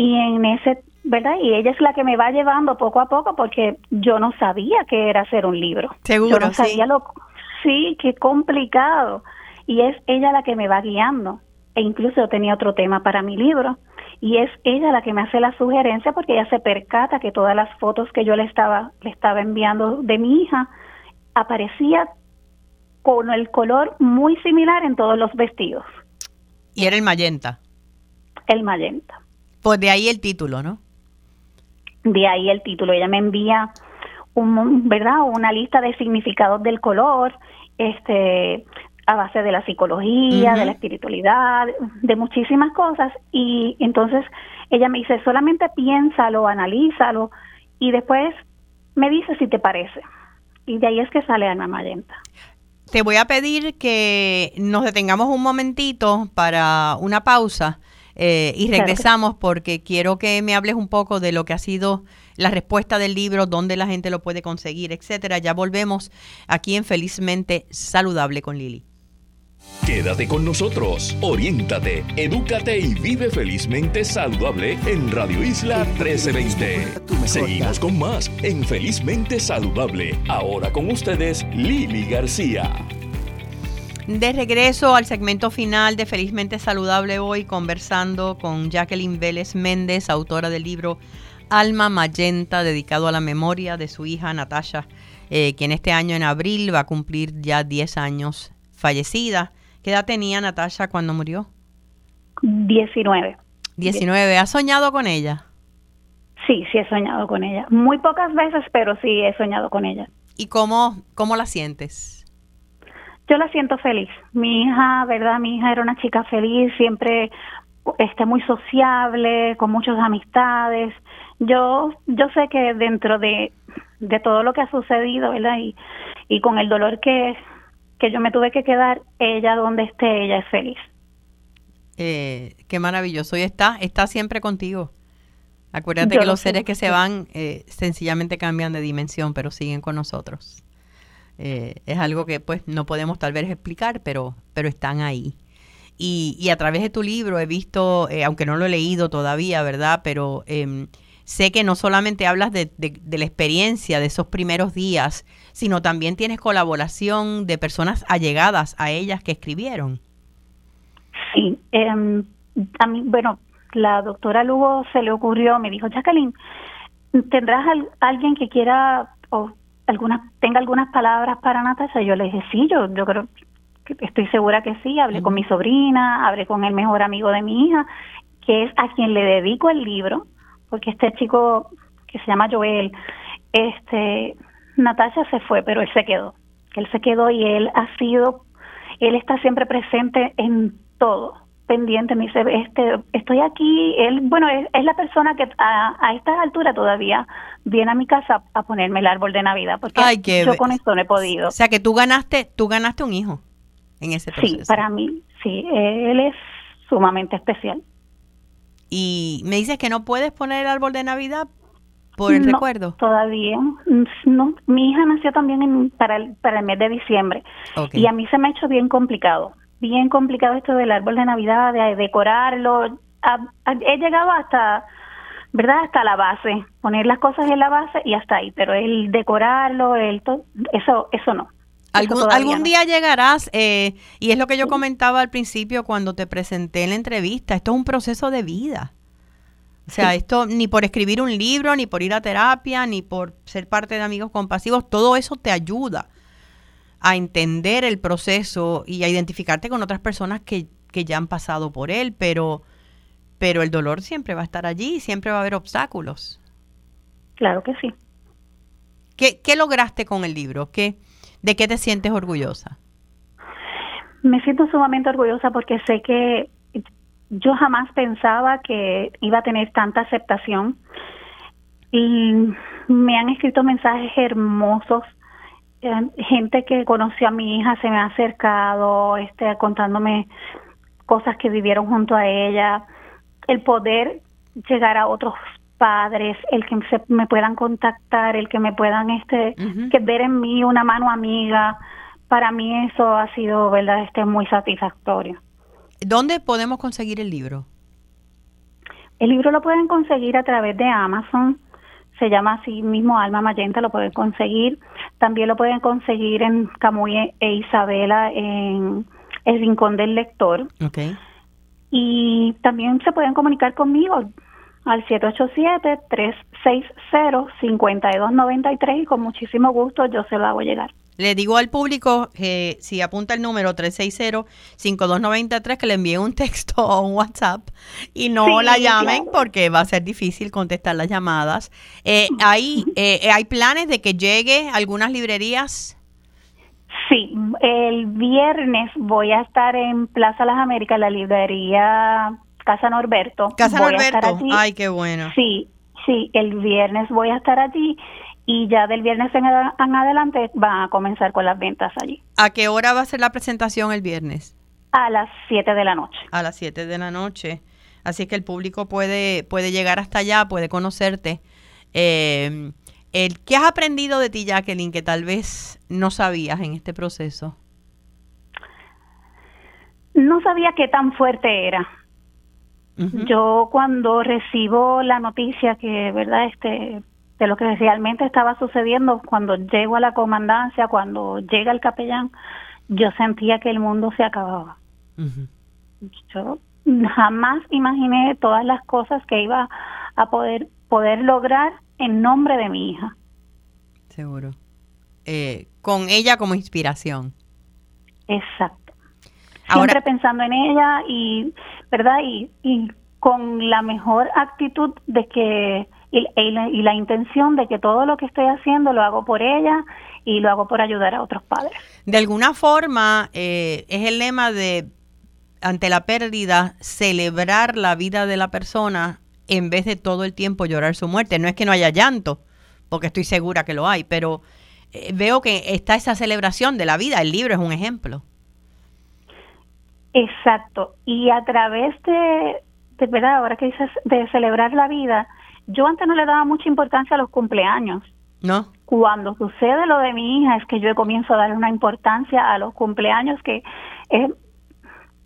y en ese ¿verdad? Y ella es la que me va llevando poco a poco porque yo no sabía que era hacer un libro. Seguro, yo no sabía sí. lo sí, qué complicado. Y es ella la que me va guiando. E incluso yo tenía otro tema para mi libro y es ella la que me hace la sugerencia porque ella se percata que todas las fotos que yo le estaba le estaba enviando de mi hija aparecía con el color muy similar en todos los vestidos. Y era el magenta. El magenta. Pues de ahí el título, ¿no? De ahí el título. Ella me envía un, ¿verdad? una lista de significados del color, este a base de la psicología, de la espiritualidad, de muchísimas cosas y entonces ella me dice, solamente piénsalo, analízalo y después me dice si te parece. Y de ahí es que sale Alma Magenta. Te voy a pedir que nos detengamos un momentito para una pausa eh, y regresamos porque quiero que me hables un poco de lo que ha sido la respuesta del libro, dónde la gente lo puede conseguir, etcétera. Ya volvemos aquí en Felizmente Saludable con Lili. Quédate con nosotros, oriéntate, edúcate y vive felizmente saludable en Radio Isla 1320. Seguimos con más en Felizmente Saludable. Ahora con ustedes, Lili García. De regreso al segmento final de Felizmente Saludable hoy, conversando con Jacqueline Vélez Méndez, autora del libro Alma Magenta, dedicado a la memoria de su hija Natasha, eh, quien este año en abril va a cumplir ya 10 años fallecida. ¿Qué edad tenía Natasha cuando murió? 19. 19. ¿Has soñado con ella? Sí, sí he soñado con ella. Muy pocas veces, pero sí he soñado con ella. ¿Y cómo, cómo la sientes? Yo la siento feliz. Mi hija, ¿verdad? Mi hija era una chica feliz, siempre este, muy sociable, con muchas amistades. Yo, yo sé que dentro de, de todo lo que ha sucedido, ¿verdad? Y, y con el dolor que, que yo me tuve que quedar, ella donde esté, ella es feliz. Eh, qué maravilloso. Y está, está siempre contigo. Acuérdate que los seres que se van eh, sencillamente cambian de dimensión, pero siguen con nosotros. Eh, es algo que pues no podemos tal vez explicar, pero, pero están ahí. Y, y a través de tu libro he visto, eh, aunque no lo he leído todavía, ¿verdad? Pero em, sé que no solamente hablas de, la experiencia de esos primeros días, sino también tienes colaboración de personas allegadas a ellas que escribieron. Sí, mí, bueno, la doctora Lugo se le ocurrió, me dijo, Jacqueline, ¿tendrás alguien que quiera o algunas tenga algunas palabras para Natasha? Yo le dije, sí, yo, yo creo que estoy segura que sí. Hablé con mi sobrina, hablé con el mejor amigo de mi hija, que es a quien le dedico el libro, porque este chico que se llama Joel, este, Natasha se fue, pero él se quedó. Él se quedó y él ha sido, él está siempre presente en todo pendiente, me dice, este, estoy aquí, él, bueno, es, la persona que a, a esta altura todavía viene a mi casa a ponerme el árbol de Navidad, porque yo con esto no he podido. O sea que tú ganaste, tú ganaste un hijo en ese proceso. Sí, para mí, sí, él es sumamente especial. Y me dices que no puedes poner el árbol de Navidad por el recuerdo. Todavía no. Mi hija nació también en, para, el, para el mes de diciembre y a mí se me ha hecho bien complicado bien complicado esto del árbol de Navidad, de decorarlo. he llegado hasta, ¿verdad? Hasta la base, poner las cosas en la base y hasta ahí, pero el decorarlo, el eso, eso no. Algún, algún día llegarás, eh, y es lo que yo comentaba al principio cuando te presenté en la entrevista, esto es un proceso de vida. O sea, esto ni por escribir un libro, ni por ir a terapia, ni por ser parte de amigos compasivos, todo eso te ayuda a entender el proceso y a identificarte con otras personas que, ya han pasado por él, pero, pero el dolor siempre va a estar allí, siempre va a haber obstáculos. Claro que sí. ¿Qué, qué lograste con el libro? ¿Qué, ¿De qué te sientes orgullosa? Me siento sumamente orgullosa porque sé que yo jamás pensaba que iba a tener tanta aceptación y me han escrito mensajes hermosos gente que conoció a mi hija se me ha acercado, este, contándome cosas que vivieron junto a ella, el poder llegar a otros padres, el que se, me puedan contactar, el que me puedan este, que ver en mí una mano amiga, para mí eso ha sido, verdad, este, muy satisfactorio. ¿Dónde podemos conseguir el libro? El libro lo pueden conseguir a través de Amazon se llama así mismo Alma Mayenta, lo pueden conseguir. También lo pueden conseguir en Camuy e Isabela en el Rincón del Lector. Okay. Y también se pueden comunicar conmigo al 787-360-5293 y con muchísimo gusto yo se lo hago llegar. Le digo al público que si apunta el número 360-5293 que le envíe un texto o un WhatsApp y no la llamen porque va a ser difícil contestar las llamadas. Eh, ¿hay, eh, ¿Hay planes de que llegue a algunas librerías? Sí, el viernes voy a estar en Plaza Las Américas, la librería Casa Norberto. Casa Norberto, ay, qué bueno. Sí, sí, el viernes voy a estar allí y ya del viernes en, adelante van a comenzar con las ventas allí. ¿A qué hora va a ser la presentación el viernes? A las 7 de la noche. A las 7 de la noche. Así que el público puede, puede llegar hasta allá, puede conocerte. Eh, el, ¿Qué has aprendido de ti, Jacqueline, que tal vez no sabías en este proceso? No sabía qué tan fuerte era. Yo cuando recibo la noticia que, ¿verdad? Este, de lo que realmente estaba sucediendo cuando llego a la comandancia, cuando llega el capellán, yo sentía que el mundo se acababa. Yo jamás imaginé todas las cosas que iba a poder poder lograr en nombre de mi hija. Seguro. Eh, con ella como inspiración. Exacto. Siempre pensando en ella y, ¿verdad? Y, y con la mejor actitud de que y, la, intención de que todo lo que estoy haciendo lo hago por ella y lo hago por ayudar a otros padres. De alguna forma, eh, es el lema de, ante la pérdida, celebrar la vida de la persona en vez de todo el tiempo llorar su muerte. No es que no haya llanto, porque estoy segura que lo hay, pero eh, veo que está esa celebración de la vida. El libro es un ejemplo. Exacto. Y a través de, de verdad, ahora que dices de celebrar la vida, yo antes no le daba mucha importancia a los cumpleaños. ¿No? Cuando sucede lo de mi hija es que yo comienzo a darle una importancia a los cumpleaños que es,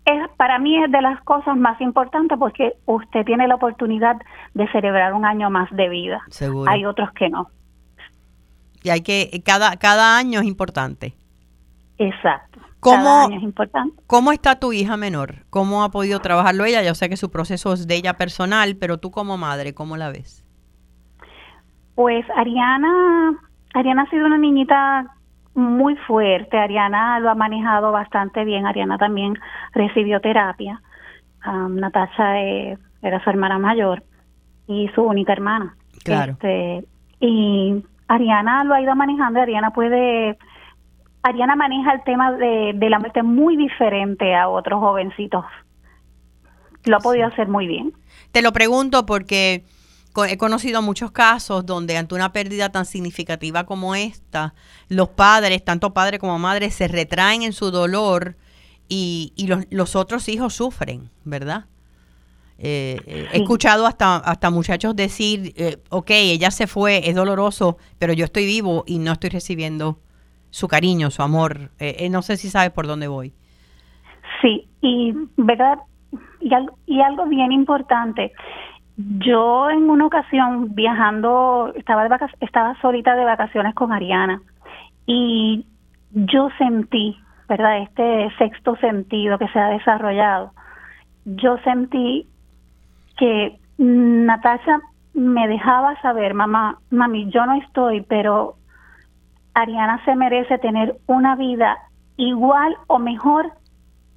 es, para mí es de las cosas más importantes porque usted tiene la oportunidad de celebrar un año más de vida. Seguro. Hay otros que no. Y hay que, cada, cada año es importante. Exacto. ¿Cómo, cada año es importante. ¿Cómo está tu hija menor? ¿Cómo ha podido trabajarlo ella? Yo sé que su proceso es de ella personal, pero tú como madre, ¿cómo la ves? Pues Ariana, Ariana ha sido una niñita muy fuerte. Ariana lo ha manejado bastante bien. Ariana también recibió terapia. Um, Natasha eh, era su hermana mayor y su única hermana. Claro. Este, y Ariana lo ha ido manejando. Ariana puede, Ariana maneja el tema de, de la muerte muy diferente a otros jovencitos. Lo ha podido hacer muy bien. Te lo pregunto porque he conocido muchos casos donde ante una pérdida tan significativa como esta, los padres, tanto padre como madre, se retraen en su dolor y, y los, los, otros hijos sufren, ¿verdad? Eh, sí. He escuchado hasta, hasta muchachos decir, eh, ok, ella se fue, es doloroso, pero yo estoy vivo y no estoy recibiendo su cariño, su amor. Eh, no sé si sabes por dónde voy. Sí, y verdad, y algo, bien importante, yo en una ocasión viajando, estaba, de estaba solita de vacaciones con Ariana y yo sentí, ¿verdad? Este sexto sentido que se ha desarrollado. Yo sentí que Natasha me dejaba saber, mamá, mami, yo no estoy, pero Ariana se merece tener una vida igual o mejor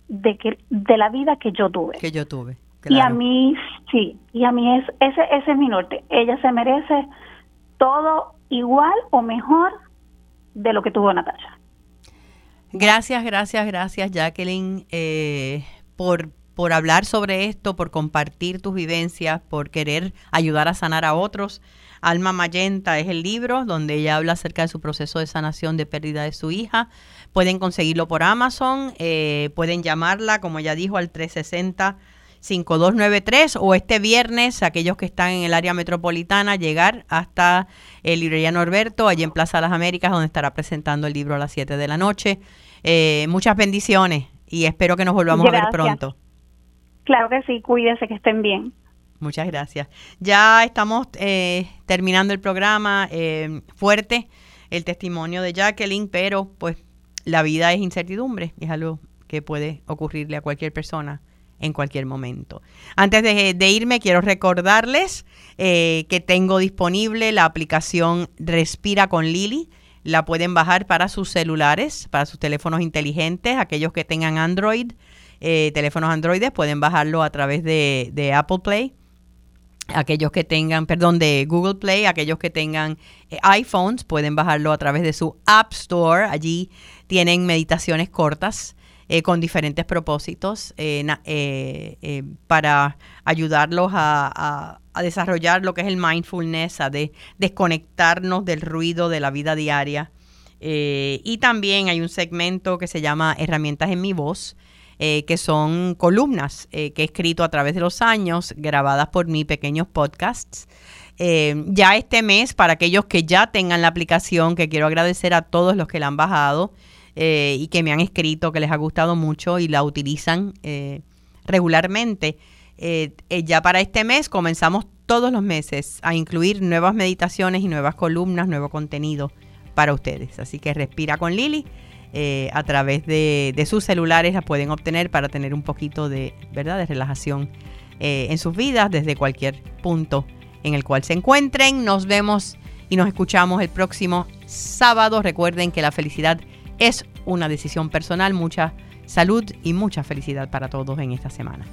de que de la vida que yo tuve. Que yo tuve. Claro. Y a mí, sí, y a mí es ese, ese es mi norte. Ella se merece todo igual o mejor de lo que tuvo Natasha. Gracias, gracias, gracias, Jacqueline, eh, por, por hablar sobre esto, por compartir tus vivencias, por querer ayudar a sanar a otros. Alma Mayenta es el libro donde ella habla acerca de su proceso de sanación de pérdida de su hija. Pueden conseguirlo por Amazon, eh, pueden llamarla, como ya dijo, al 360. 5293 o este viernes, aquellos que están en el área metropolitana, llegar hasta el librería Norberto, allí en Plaza Las Américas, donde estará presentando el libro a las 7 de la noche. Eh, muchas bendiciones y espero que nos volvamos gracias. a ver pronto. Claro que sí, cuídense que estén bien. Muchas gracias. Ya estamos eh, terminando el programa eh, fuerte, el testimonio de Jacqueline, pero pues la vida es incertidumbre, es algo que puede ocurrirle a cualquier persona en cualquier momento. Antes de, irme, quiero recordarles eh, que tengo disponible la aplicación Respira con Lili. La pueden bajar para sus celulares, para sus teléfonos inteligentes, aquellos que tengan Android, eh, teléfonos Android pueden bajarlo a través de, Apple Play. Aquellos que tengan, perdón, de Google Play, aquellos que tengan eh, iPhones pueden bajarlo a través de su App Store. Allí tienen meditaciones cortas eh, con diferentes propósitos eh, para ayudarlos a, a, desarrollar lo que es el mindfulness, a de, desconectarnos del ruido de la vida diaria. Y también hay un segmento que se llama Herramientas en mi voz, que son columnas que he escrito a través de los años, grabadas por mí, pequeños podcasts. Eh, ya este mes, para aquellos que ya tengan la aplicación, que quiero agradecer a todos los que la han bajado, eh, y que me han escrito que les ha gustado mucho y la utilizan eh, regularmente. Eh, ya para este mes comenzamos todos los meses a incluir nuevas meditaciones y nuevas columnas, nuevo contenido para ustedes. Así que respira con Lili. A través de, sus celulares la pueden obtener para tener un poquito de, ¿verdad? de relajación en sus vidas desde cualquier punto en el cual se encuentren. Nos vemos y nos escuchamos el próximo sábado. Recuerden que la felicidad es una decisión personal, mucha salud y mucha felicidad para todos en esta semana.